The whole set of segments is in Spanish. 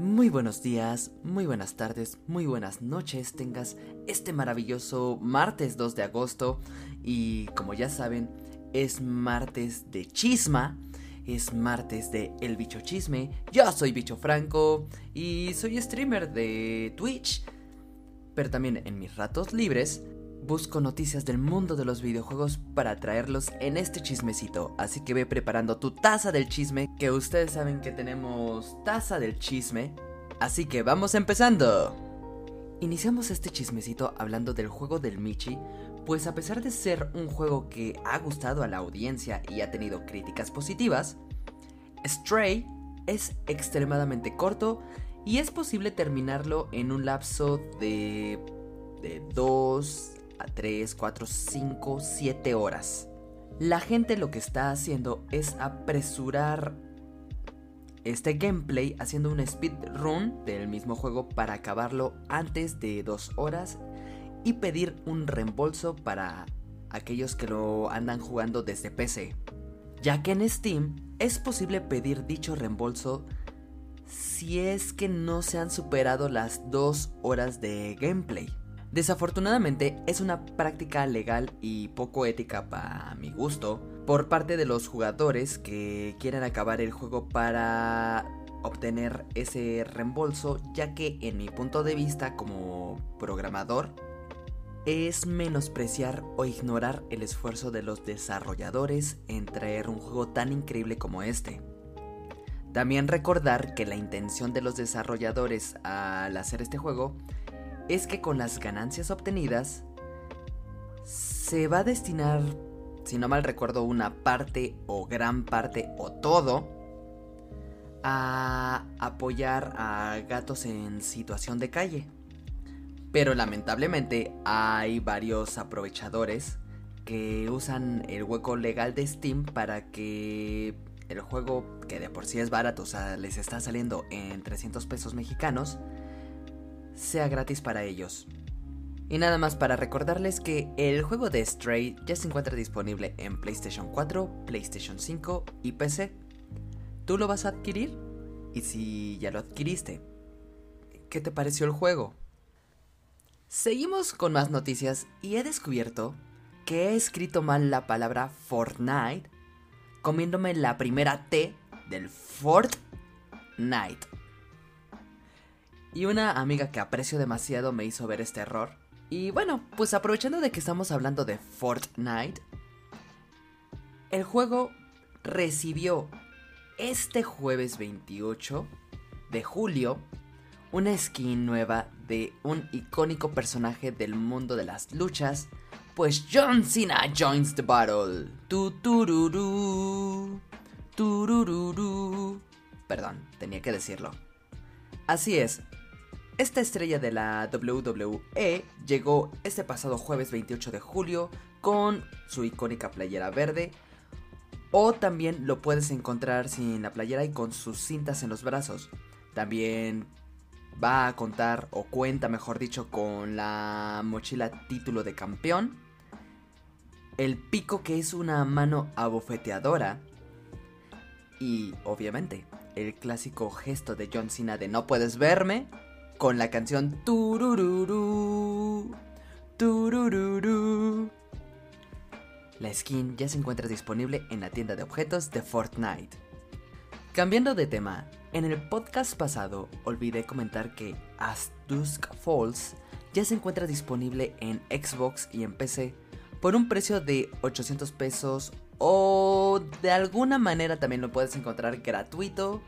Muy buenos días, muy buenas tardes, muy buenas noches tengas este maravilloso martes 2 de agosto. Y como ya saben es martes de chisma, es martes de El Bicho Chisme, yo soy Bicho Franco y soy streamer de Twitch, pero también en mis ratos libres Busco noticias del mundo de los videojuegos para traerlos en este chismecito, así que ve preparando tu taza del chisme, que ustedes saben que tenemos taza del chisme, así que vamos empezando. Iniciamos este chismecito hablando del juego del Michi, pues a pesar de ser un juego que ha gustado a la audiencia y ha tenido críticas positivas, Stray es extremadamente corto y es posible terminarlo en un lapso de de 2 a 3, 4, 5, 7 horas. La gente lo que está haciendo es apresurar este gameplay haciendo un speedrun del mismo juego para acabarlo antes de 2 horas y pedir un reembolso para aquellos que lo andan jugando desde PC. Ya que en Steam es posible pedir dicho reembolso si es que no se han superado las 2 horas de gameplay. Desafortunadamente es una práctica legal y poco ética para mi gusto por parte de los jugadores que quieren acabar el juego para obtener ese reembolso ya que en mi punto de vista como programador es menospreciar o ignorar el esfuerzo de los desarrolladores en traer un juego tan increíble como este. También recordar que la intención de los desarrolladores al hacer este juego es que con las ganancias obtenidas se va a destinar, si no mal recuerdo, una parte o gran parte o todo a apoyar a gatos en situación de calle. Pero lamentablemente hay varios aprovechadores que usan el hueco legal de Steam para que el juego, que de por sí es barato, o sea, les está saliendo en 300 pesos mexicanos, sea gratis para ellos. Y nada más para recordarles que el juego de Stray ya se encuentra disponible en PlayStation 4, PlayStation 5 y PC. ¿Tú lo vas a adquirir? Y si ya lo adquiriste, ¿qué te pareció el juego? Seguimos con más noticias y he descubierto que he escrito mal la palabra Fortnite comiéndome la primera T del Fortnite. Y una amiga que aprecio demasiado me hizo ver este error. Y bueno, pues aprovechando de que estamos hablando de Fortnite, el juego recibió este jueves 28 de julio una skin nueva de un icónico personaje del mundo de las luchas, pues John Cena joins the battle. Tu tururú, tururú. Perdón, tenía que decirlo. Así es, esta estrella de la WWE llegó este pasado jueves 28 de julio con su icónica playera verde. O también lo puedes encontrar sin la playera y con sus cintas en los brazos. También va a contar, o cuenta mejor dicho, con la mochila título de campeón. El pico que es una mano abofeteadora. Y obviamente, el clásico gesto de John Cena de no puedes verme con la canción Turururu. Turururu. La skin ya se encuentra disponible en la tienda de objetos de Fortnite. Cambiando de tema, en el podcast pasado olvidé comentar que As Dusk Falls ya se encuentra disponible en Xbox y en PC por un precio de 800 pesos o de alguna manera también lo puedes encontrar gratuito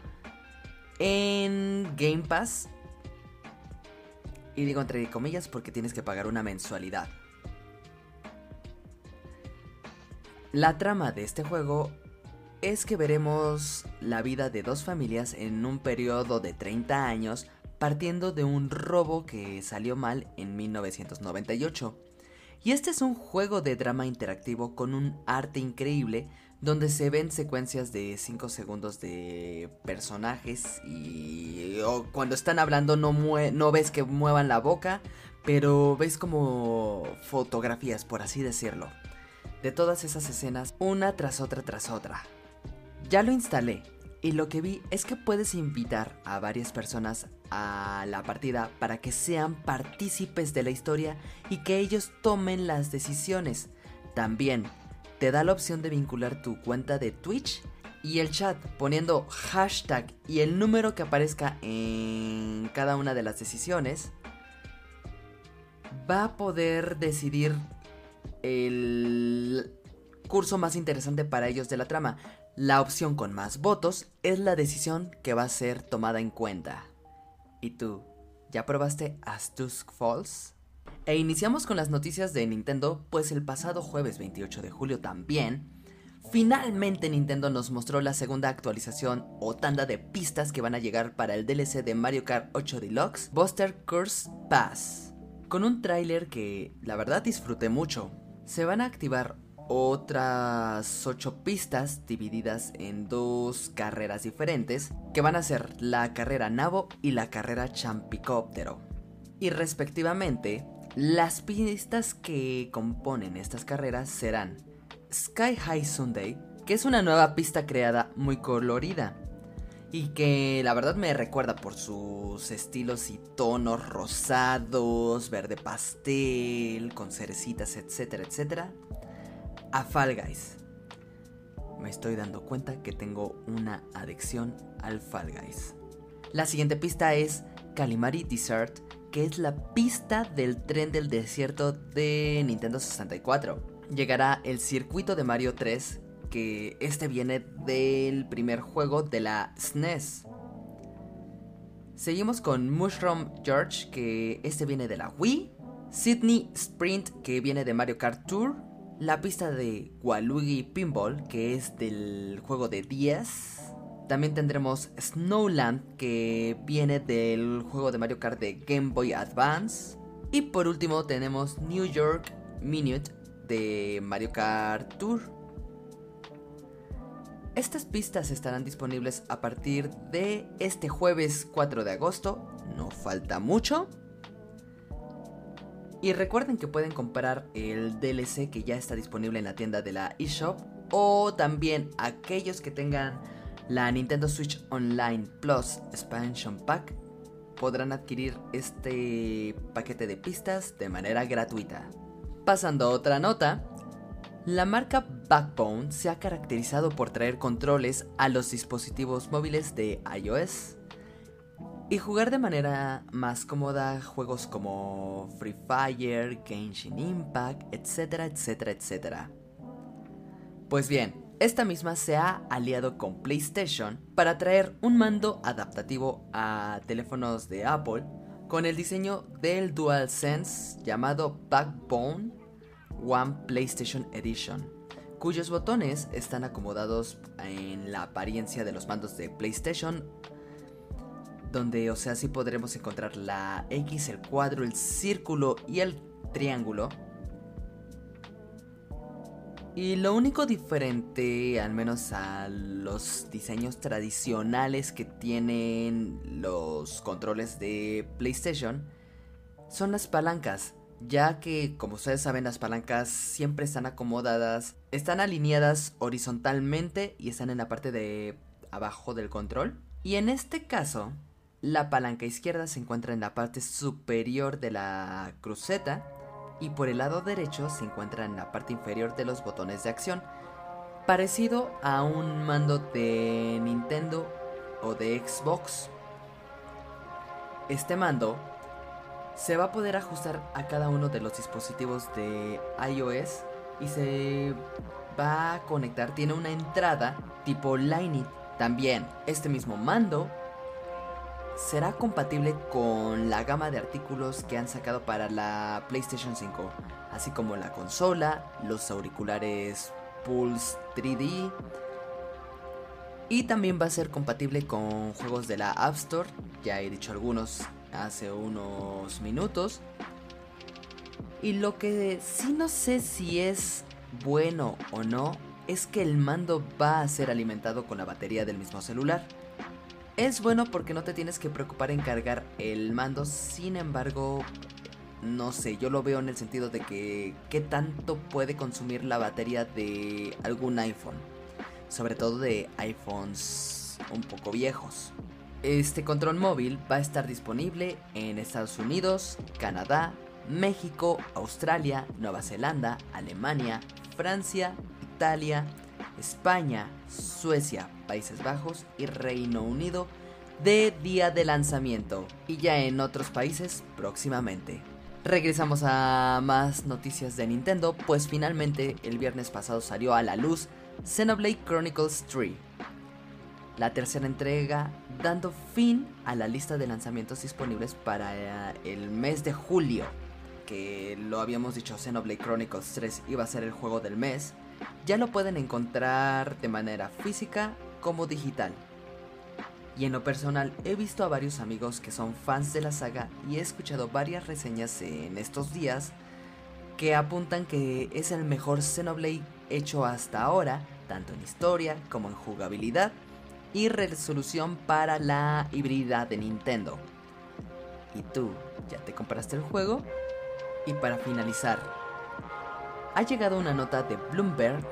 en Game Pass y digo entre comillas porque tienes que pagar una mensualidad. La trama de este juego es que veremos la vida de dos familias en un periodo de 30 años partiendo de un robo que salió mal en 1998. Y este es un juego de drama interactivo con un arte increíble donde se ven secuencias de 5 segundos de personajes y cuando están hablando no, no ves que muevan la boca, pero ves como fotografías, por así decirlo, de todas esas escenas una tras otra tras otra. Ya lo instalé Y lo que vi es que puedes invitar a varias personas a la partida para que sean partícipes de la historia y que ellos tomen las decisiones. También te da la opción de vincular tu cuenta de Twitch y el chat poniendo hashtag y el número que aparezca en cada una de las decisiones va a poder decidir el curso más interesante para ellos de la trama. La opción con más votos es la decisión que va a ser tomada en cuenta. ¿Y tú? ¿Ya probaste Astusk Falls? E iniciamos con las noticias de Nintendo, pues el pasado jueves 28 de julio también, finalmente Nintendo nos mostró la segunda actualización o tanda de pistas que van a llegar para el DLC de Mario Kart 8 Deluxe, Buster Curse Pass. Con un tráiler que la verdad disfruté mucho. Se van a activar otras 8 pistas divididas en dos carreras diferentes que van a ser la carrera Navo y la carrera Champicóptero. Y respectivamente, las pistas que componen estas carreras serán Sky High Sunday, que es una nueva pista creada muy colorida y que la verdad me recuerda por sus estilos y tonos rosados, verde pastel, con cerecitas, etcétera, etcétera a Fall Guys. Me estoy dando cuenta que tengo una adicción al Fall Guys. La siguiente pista es Calimari Desert, que es la pista del tren del desierto de Nintendo 64. Llegará el circuito de Mario 3, que este viene del primer juego de la SNES. E Seguimos con Mushroom George, que este viene de la Wii. Sydney Sprint, que viene de Mario Kart Tour la pista de Waluigi Pinball, que es del juego de 10. También tendremos Snowland, que viene del juego de Mario Kart de Game Boy Advance. Y por último tenemos New York Minute de Mario Kart Tour. Estas pistas estarán disponibles a partir de este jueves 4 de agosto, no falta mucho. Y recuerden que pueden comprar el DLC que ya está disponible en la tienda de la eShop o también aquellos que tengan la Nintendo Switch Online Plus Expansion Pack podrán adquirir este paquete de pistas de manera gratuita. Pasando a otra nota, la marca Backbone se ha caracterizado por traer controles a los dispositivos móviles de iOS y jugar de manera más cómoda juegos como Free Fire, Genshin Impact, etcétera, etcétera, etcétera. Pues bien, esta misma se ha aliado con PlayStation para traer un mando adaptativo a teléfonos de Apple con el diseño del DualSense llamado Backbone One PlayStation Edition, cuyos botones están acomodados en la apariencia de los mandos de PlayStation donde, o sea, sí podremos encontrar la X, el cuadro, el círculo y el triángulo. Y lo único diferente, al menos a los diseños tradicionales que tienen los controles de PlayStation, son las palancas, ya que como ustedes saben las palancas siempre están acomodadas, están alineadas horizontalmente y están en la parte de abajo del control. Y en este caso, la palanca izquierda se encuentra en la parte superior de la cruceta y por el lado derecho se encuentra en la parte inferior de los botones de acción, parecido a un mando de Nintendo o de Xbox. Este mando se va a poder ajustar a cada uno de los dispositivos de iOS y se va a conectar, tiene una entrada tipo Lightning. También este mismo mando será compatible con la gama de artículos que han sacado para la PlayStation 5, así como la consola, los auriculares Pulse 3D y también va a ser compatible con juegos de la App Store, ya he dicho algunos hace unos minutos. Y lo que sí no sé si es bueno o no es que el mando va a ser alimentado con la batería del mismo celular. Es bueno porque no te tienes que preocupar en cargar el mando, sin embargo, no sé, yo lo veo en el sentido de que qué tanto puede consumir la batería de algún iPhone, sobre todo de iPhones un poco viejos. Este control móvil va a estar disponible en Estados Unidos, Canadá, México, Australia, Nueva Zelanda, Alemania, Francia, Italia, España, Suecia, Países Bajos y Reino Unido de día de lanzamiento y ya en otros países próximamente. Regresamos a más noticias de Nintendo, pues finalmente el viernes pasado salió a la luz Xenoblade Chronicles 3, la tercera entrega dando fin a la lista de lanzamientos disponibles para eh, el mes de julio, que lo habíamos dicho Xenoblade Chronicles 3 iba a ser el juego del mes, ya lo pueden encontrar de manera física como digital. Y en lo personal he visto a varios amigos que son fans de la saga y he escuchado varias reseñas en estos días que apuntan que es el mejor Xenoblade hecho hasta ahora, tanto en historia como en jugabilidad y resolución para la híbrida de Nintendo. ¿Y tú ya te compraste el juego? Y para finalizar, ha llegado una nota de Bloomberg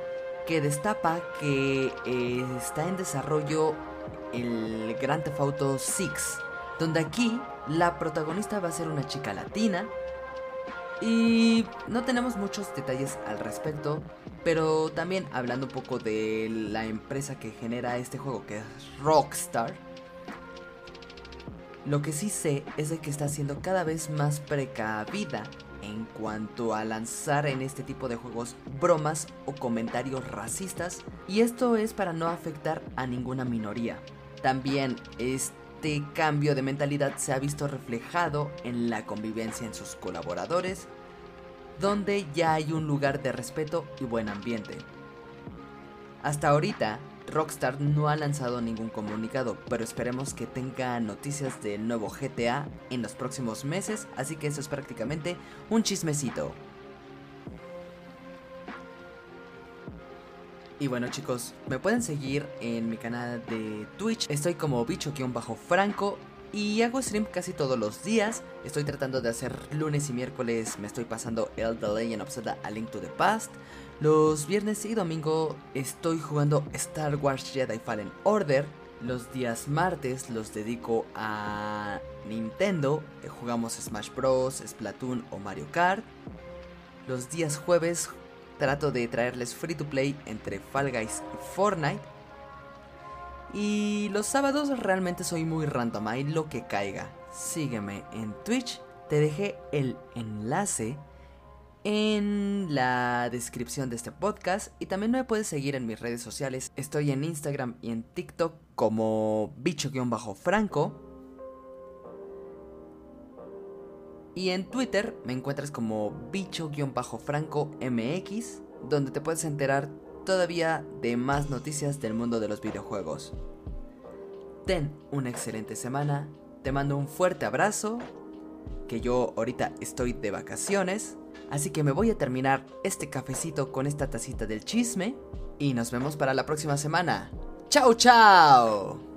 que destapa que eh, está en desarrollo el Grand Theft Auto 6, donde aquí la protagonista va a ser una chica latina. Y no tenemos muchos detalles al respecto, pero también hablando un poco de la empresa que genera este juego, que es Rockstar, lo que sí sé es de que está siendo cada vez más precavida en cuanto a lanzar en este tipo de juegos bromas o comentarios racistas, y esto es para no afectar a ninguna minoría. También este cambio de mentalidad se ha visto reflejado en la convivencia en sus colaboradores, donde ya hay un lugar de respeto y buen ambiente. Hasta ahorita, Rockstar no ha lanzado ningún comunicado, pero esperemos que tenga noticias del nuevo GTA en los próximos meses, así que eso es prácticamente un chismecito. Y bueno chicos, me pueden seguir en mi canal de Twitch, estoy como bicho-franco y hago stream casi todos los días. Estoy tratando de hacer lunes y miércoles, me estoy pasando el The Legend of A Link to the Past. Los viernes y domingo estoy jugando Star Wars Jedi Fallen Order. Los días martes los dedico a Nintendo, jugamos Smash Bros, Splatoon o Mario Kart. Los días jueves Trato de traerles free to play entre Fall Guys y Fortnite. Y los sábados realmente soy muy random, lo que caiga. Sígueme en Twitch, te dejé el enlace en la descripción de este podcast y también me puedes seguir en mis redes sociales. Estoy en Instagram y en TikTok como bicho-franco. Y en Twitter me encuentras como bicho-franco MX, donde te puedes enterar todavía de más noticias del mundo de los videojuegos. Ten una excelente semana, te mando un fuerte abrazo, que yo ahorita estoy de vacaciones, así que me voy a terminar este cafecito con esta tacita del chisme y nos vemos para la próxima semana. ¡Chao, chao!